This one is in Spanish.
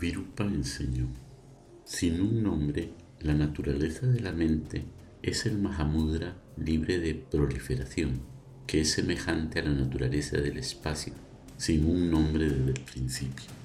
Virupa enseñó, sin un nombre, la naturaleza de la mente es el Mahamudra libre de proliferación, que es semejante a la naturaleza del espacio, sin un nombre desde el principio.